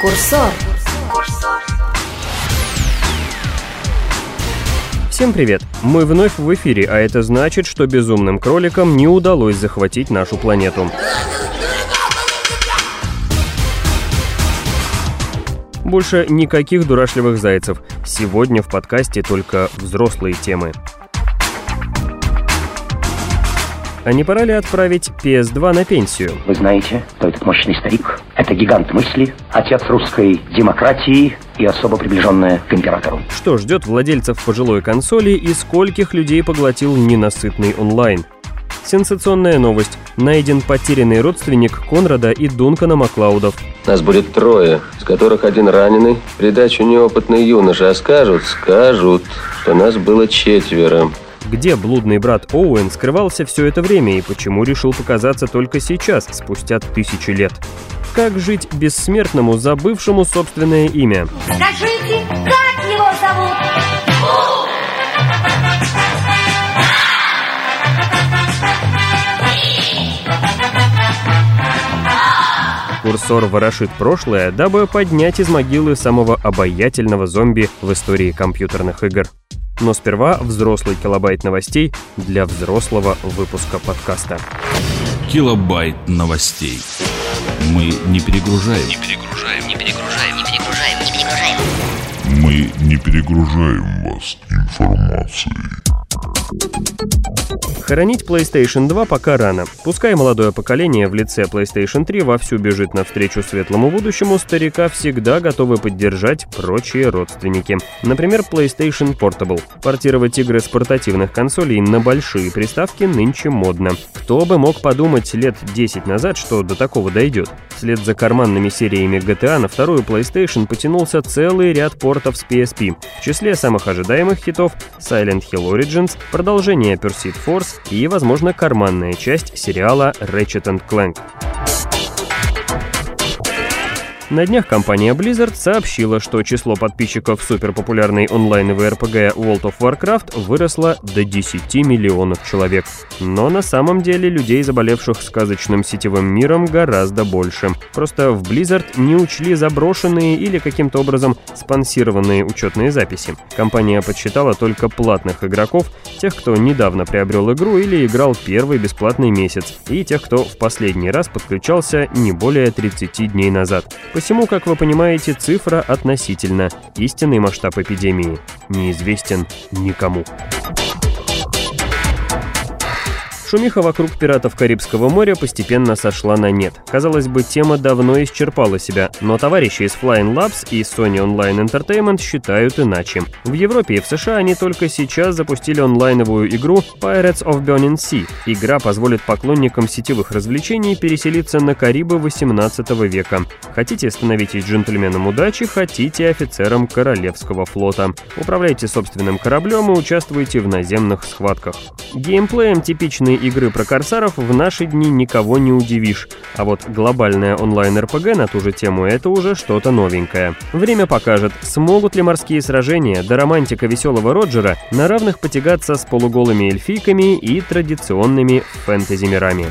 Курсор. Всем привет! Мы вновь в эфире, а это значит, что безумным кроликам не удалось захватить нашу планету. Больше никаких дурашливых зайцев. Сегодня в подкасте только взрослые темы. А не пора ли отправить PS2 на пенсию? Вы знаете, кто этот мощный старик? Это гигант мысли, отец русской демократии и особо приближенная к императору. Что ждет владельцев пожилой консоли и скольких людей поглотил ненасытный онлайн? Сенсационная новость. Найден потерянный родственник Конрада и Дункана Маклаудов. Нас будет трое, с которых один раненый, придачу неопытный юноша, а скажут, скажут, что нас было четверо. Где блудный брат Оуэн скрывался все это время и почему решил показаться только сейчас, спустя тысячи лет? Как жить бессмертному, забывшему собственное имя? Скажите, как его зовут? Курсор ворошит прошлое, дабы поднять из могилы самого обаятельного зомби в истории компьютерных игр. Но сперва взрослый килобайт новостей для взрослого выпуска подкаста. Килобайт новостей. Мы не перегружаем. Не перегружаем, не перегружаем, не перегружаем, не перегружаем. Мы не перегружаем вас информацией. Хоронить PlayStation 2 пока рано. Пускай молодое поколение в лице PlayStation 3 вовсю бежит навстречу светлому будущему, старика всегда готовы поддержать прочие родственники. Например, PlayStation Portable. Портировать игры с портативных консолей на большие приставки нынче модно. Кто бы мог подумать лет 10 назад, что до такого дойдет. Вслед за карманными сериями GTA на вторую PlayStation потянулся целый ряд портов с PSP. В числе самых ожидаемых хитов Silent Hill Origins, продолжение Pursuit Force и, возможно, карманная часть сериала Ratchet Clank. На днях компания Blizzard сообщила, что число подписчиков суперпопулярной онлайновой RPG World of Warcraft выросло до 10 миллионов человек. Но на самом деле людей, заболевших сказочным сетевым миром, гораздо больше. Просто в Blizzard не учли заброшенные или каким-то образом спонсированные учетные записи. Компания подсчитала только платных игроков, тех, кто недавно приобрел игру или играл первый бесплатный месяц, и тех, кто в последний раз подключался не более 30 дней назад. Посему, как вы понимаете, цифра относительно. Истинный масштаб эпидемии неизвестен никому. Шумиха вокруг пиратов Карибского моря постепенно сошла на нет. Казалось бы, тема давно исчерпала себя, но товарищи из Flying Labs и Sony Online Entertainment считают иначе. В Европе и в США они только сейчас запустили онлайновую игру Pirates of Burning Sea. Игра позволит поклонникам сетевых развлечений переселиться на Карибы 18 века. Хотите становитесь джентльменом удачи, хотите офицером Королевского флота. Управляйте собственным кораблем и участвуйте в наземных схватках. Геймплеем типичной игры про корсаров в наши дни никого не удивишь, а вот глобальная онлайн-РПГ на ту же тему это уже что-то новенькое. Время покажет, смогут ли морские сражения до романтика веселого Роджера на равных потягаться с полуголыми эльфийками и традиционными фэнтези-мирами.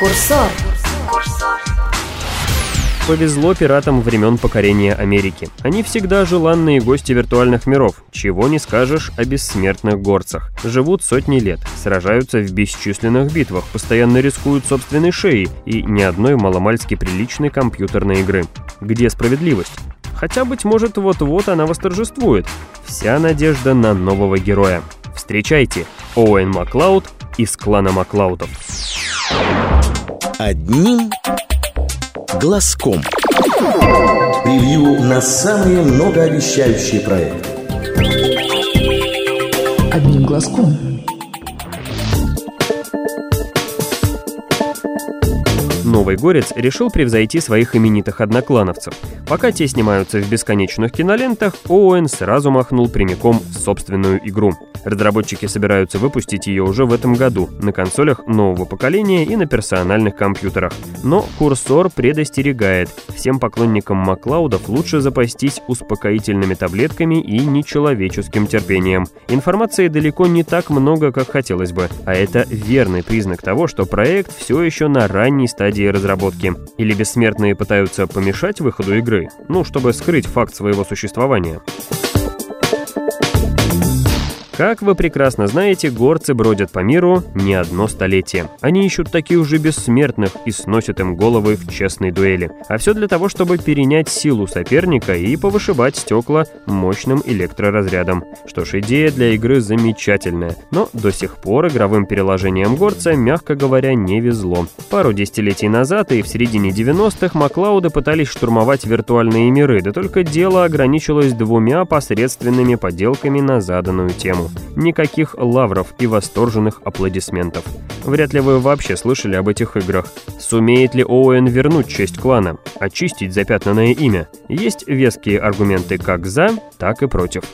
Курсор. Повезло пиратам времен покорения Америки. Они всегда желанные гости виртуальных миров, чего не скажешь о бессмертных горцах. Живут сотни лет, сражаются в бесчисленных битвах, постоянно рискуют собственной шеей и ни одной маломальски приличной компьютерной игры. Где справедливость? Хотя, быть может, вот-вот она восторжествует. Вся надежда на нового героя. Встречайте, Оуэн Маклауд из клана Маклаудов. Одним глазком. Превью на самые многообещающие проекты. одним глазком. Новый Горец решил превзойти своих именитых одноклановцев. Пока те снимаются в бесконечных кинолентах, Оуэн сразу махнул прямиком в собственную игру. Разработчики собираются выпустить ее уже в этом году на консолях нового поколения и на персональных компьютерах. Но курсор предостерегает. Всем поклонникам Маклаудов лучше запастись успокоительными таблетками и нечеловеческим терпением. Информации далеко не так много, как хотелось бы, а это верный признак того, что проект все еще на ранней стадии разработки. Или бессмертные пытаются помешать выходу игры, ну, чтобы скрыть факт своего существования. Как вы прекрасно знаете, горцы бродят по миру не одно столетие. Они ищут таких же бессмертных и сносят им головы в честной дуэли. А все для того, чтобы перенять силу соперника и повышибать стекла мощным электроразрядом. Что ж, идея для игры замечательная, но до сих пор игровым переложением горца, мягко говоря, не везло. Пару десятилетий назад и в середине 90-х Маклауды пытались штурмовать виртуальные миры, да только дело ограничилось двумя посредственными поделками на заданную тему. Никаких лавров и восторженных аплодисментов. Вряд ли вы вообще слышали об этих играх. Сумеет ли Оуэн вернуть честь клана? Очистить запятнанное имя? Есть веские аргументы как за, так и против.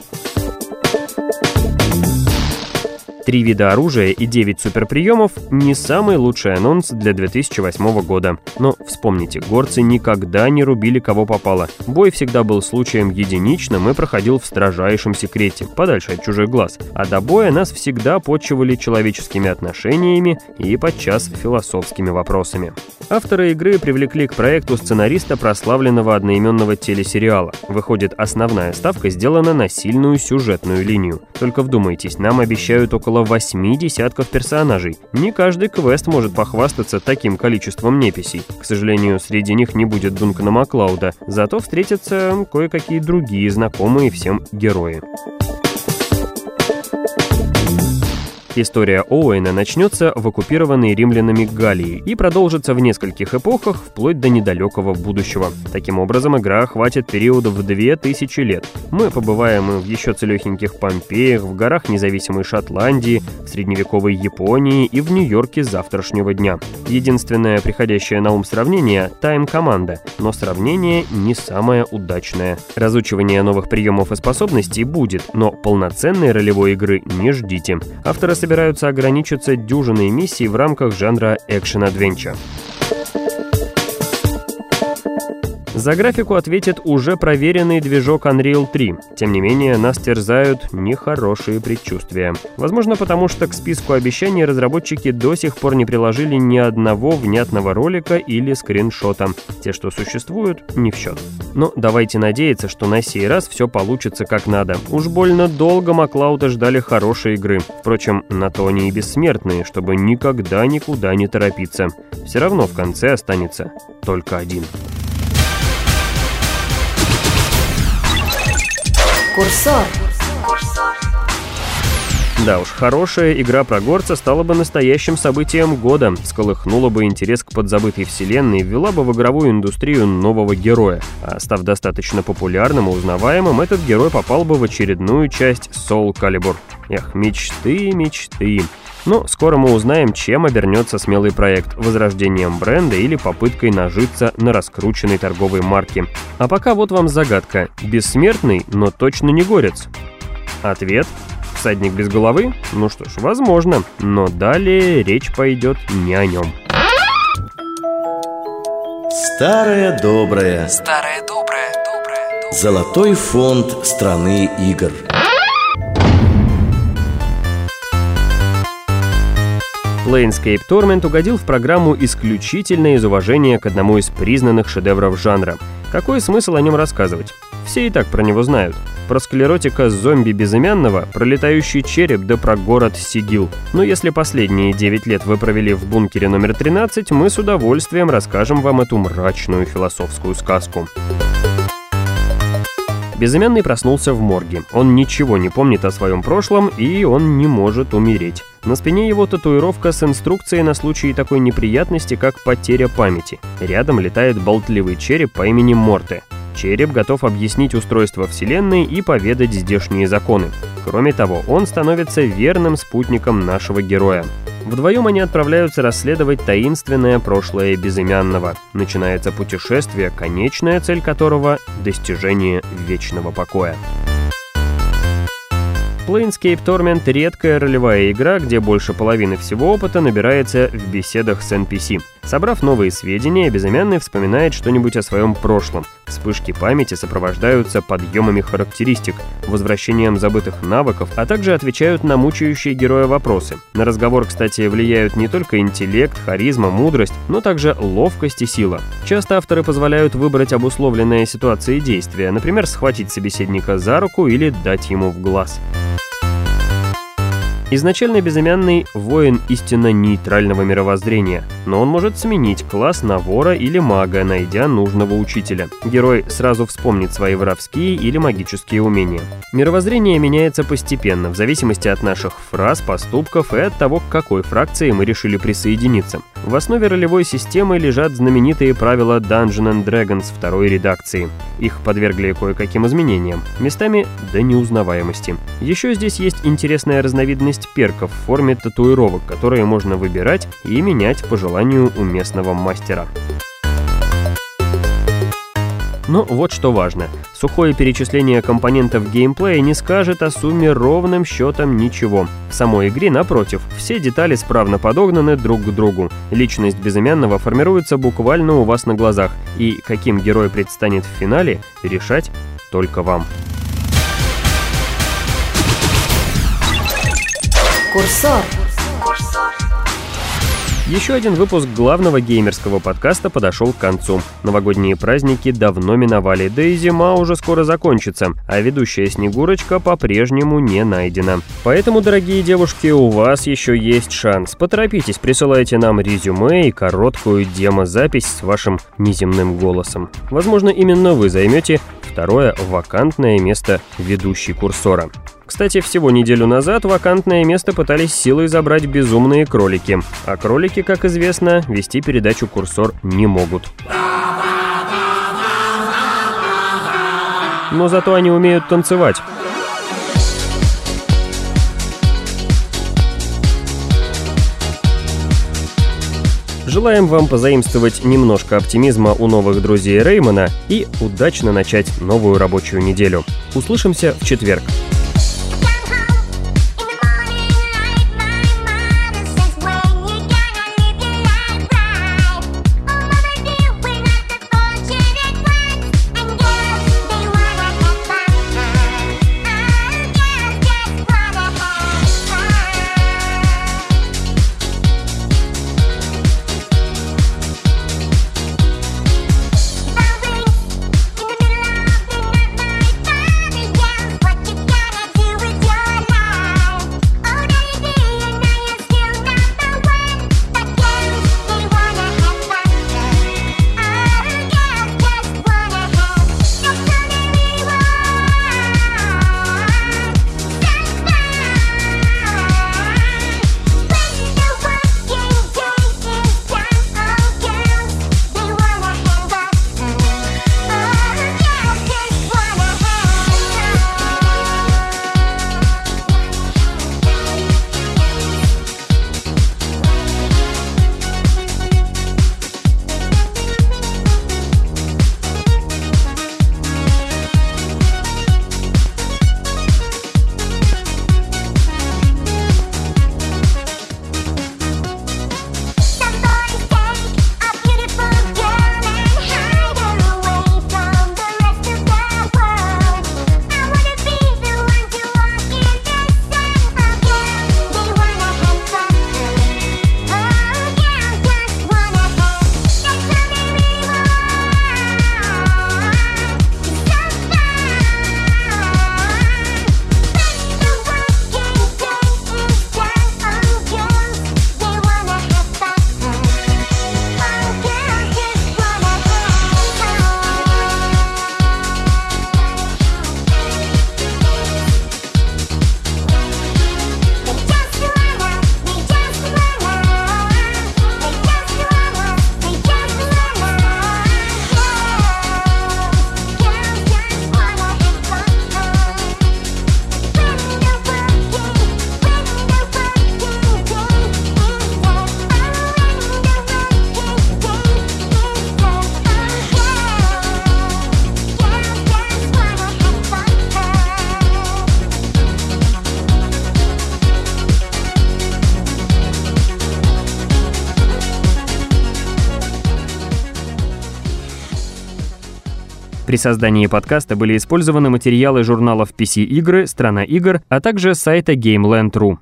Три вида оружия и 9 суперприемов – не самый лучший анонс для 2008 года. Но вспомните, горцы никогда не рубили кого попало. Бой всегда был случаем единичным и проходил в строжайшем секрете, подальше от чужих глаз. А до боя нас всегда почивали человеческими отношениями и подчас философскими вопросами. Авторы игры привлекли к проекту сценариста прославленного одноименного телесериала. Выходит, основная ставка сделана на сильную сюжетную линию. Только вдумайтесь, нам обещают около около восьми десятков персонажей. Не каждый квест может похвастаться таким количеством неписей. К сожалению, среди них не будет Дункана Маклауда, зато встретятся кое-какие другие знакомые всем герои. История Оуэна начнется в оккупированной римлянами Галлии и продолжится в нескольких эпохах, вплоть до недалекого будущего. Таким образом, игра охватит период в 2000 лет. Мы побываем в еще целехеньких Помпеях, в горах независимой Шотландии, в средневековой Японии и в Нью-Йорке завтрашнего дня. Единственное приходящее на ум сравнение – тайм-команда, но сравнение не самое удачное. Разучивание новых приемов и способностей будет, но полноценной ролевой игры не ждите. Авторы собираются ограничиться дюжиной миссий в рамках жанра экшен-адвенча. За графику ответит уже проверенный движок Unreal 3. Тем не менее, нас терзают нехорошие предчувствия. Возможно, потому что к списку обещаний разработчики до сих пор не приложили ни одного внятного ролика или скриншота. Те, что существуют, не в счет. Но давайте надеяться, что на сей раз все получится как надо. Уж больно долго Маклауда ждали хорошей игры. Впрочем, на то они и бессмертные, чтобы никогда никуда не торопиться. Все равно в конце останется только один. Курсор. Да уж, хорошая игра про горца стала бы настоящим событием года, сколыхнула бы интерес к подзабытой вселенной и ввела бы в игровую индустрию нового героя. А став достаточно популярным и узнаваемым, этот герой попал бы в очередную часть Soul Calibur. Эх, мечты, мечты. Но скоро мы узнаем, чем обернется смелый проект – возрождением бренда или попыткой нажиться на раскрученной торговой марке. А пока вот вам загадка. Бессмертный, но точно не горец. Ответ – всадник без головы? Ну что ж, возможно, но далее речь пойдет не о нем. Старое доброе. Старое доброе, доброе, доброе. Золотой фонд страны игр. Planescape Torment угодил в программу исключительно из уважения к одному из признанных шедевров жанра. Какой смысл о нем рассказывать? Все и так про него знают. Про склеротика зомби безымянного, про летающий череп да про город Сигил. Но если последние 9 лет вы провели в бункере номер 13, мы с удовольствием расскажем вам эту мрачную философскую сказку. Безымянный проснулся в морге. Он ничего не помнит о своем прошлом, и он не может умереть. На спине его татуировка с инструкцией на случай такой неприятности, как потеря памяти. Рядом летает болтливый череп по имени Морте. Череп готов объяснить устройство Вселенной и поведать здешние законы. Кроме того, он становится верным спутником нашего героя. Вдвоем они отправляются расследовать таинственное прошлое безымянного. Начинается путешествие, конечная цель которого — достижение вечного покоя. Planescape Torment — редкая ролевая игра, где больше половины всего опыта набирается в беседах с NPC. Собрав новые сведения, Безымянный вспоминает что-нибудь о своем прошлом. Вспышки памяти сопровождаются подъемами характеристик, возвращением забытых навыков, а также отвечают на мучающие героя вопросы. На разговор, кстати, влияют не только интеллект, харизма, мудрость, но также ловкость и сила. Часто авторы позволяют выбрать обусловленные ситуации действия, например, схватить собеседника за руку или дать ему в глаз. Изначально безымянный воин истинно нейтрального мировоззрения, но он может сменить класс на вора или мага, найдя нужного учителя. Герой сразу вспомнит свои воровские или магические умения. Мировоззрение меняется постепенно, в зависимости от наших фраз, поступков и от того, к какой фракции мы решили присоединиться. В основе ролевой системы лежат знаменитые правила Dungeon and Dragons второй редакции. Их подвергли кое-каким изменениям, местами до неузнаваемости. Еще здесь есть интересная разновидность перков в форме татуировок, которые можно выбирать и менять по желанию у местного мастера. Но вот что важно. Сухое перечисление компонентов геймплея не скажет о сумме ровным счетом ничего. В самой игре, напротив, все детали справно подогнаны друг к другу. Личность безымянного формируется буквально у вас на глазах, и каким герой предстанет в финале, решать только вам. Курсор. Еще один выпуск главного геймерского подкаста подошел к концу. Новогодние праздники давно миновали, да и зима уже скоро закончится, а ведущая Снегурочка по-прежнему не найдена. Поэтому, дорогие девушки, у вас еще есть шанс. Поторопитесь, присылайте нам резюме и короткую демо-запись с вашим неземным голосом. Возможно, именно вы займете второе вакантное место ведущей курсора. Кстати, всего неделю назад вакантное место пытались силой забрать безумные кролики. А кролики, как известно, вести передачу «Курсор» не могут. Но зато они умеют танцевать. Желаем вам позаимствовать немножко оптимизма у новых друзей Реймона и удачно начать новую рабочую неделю. Услышимся в четверг. При создании подкаста были использованы материалы журналов PC Игры, Страна игр, а также сайта GameLand.ru.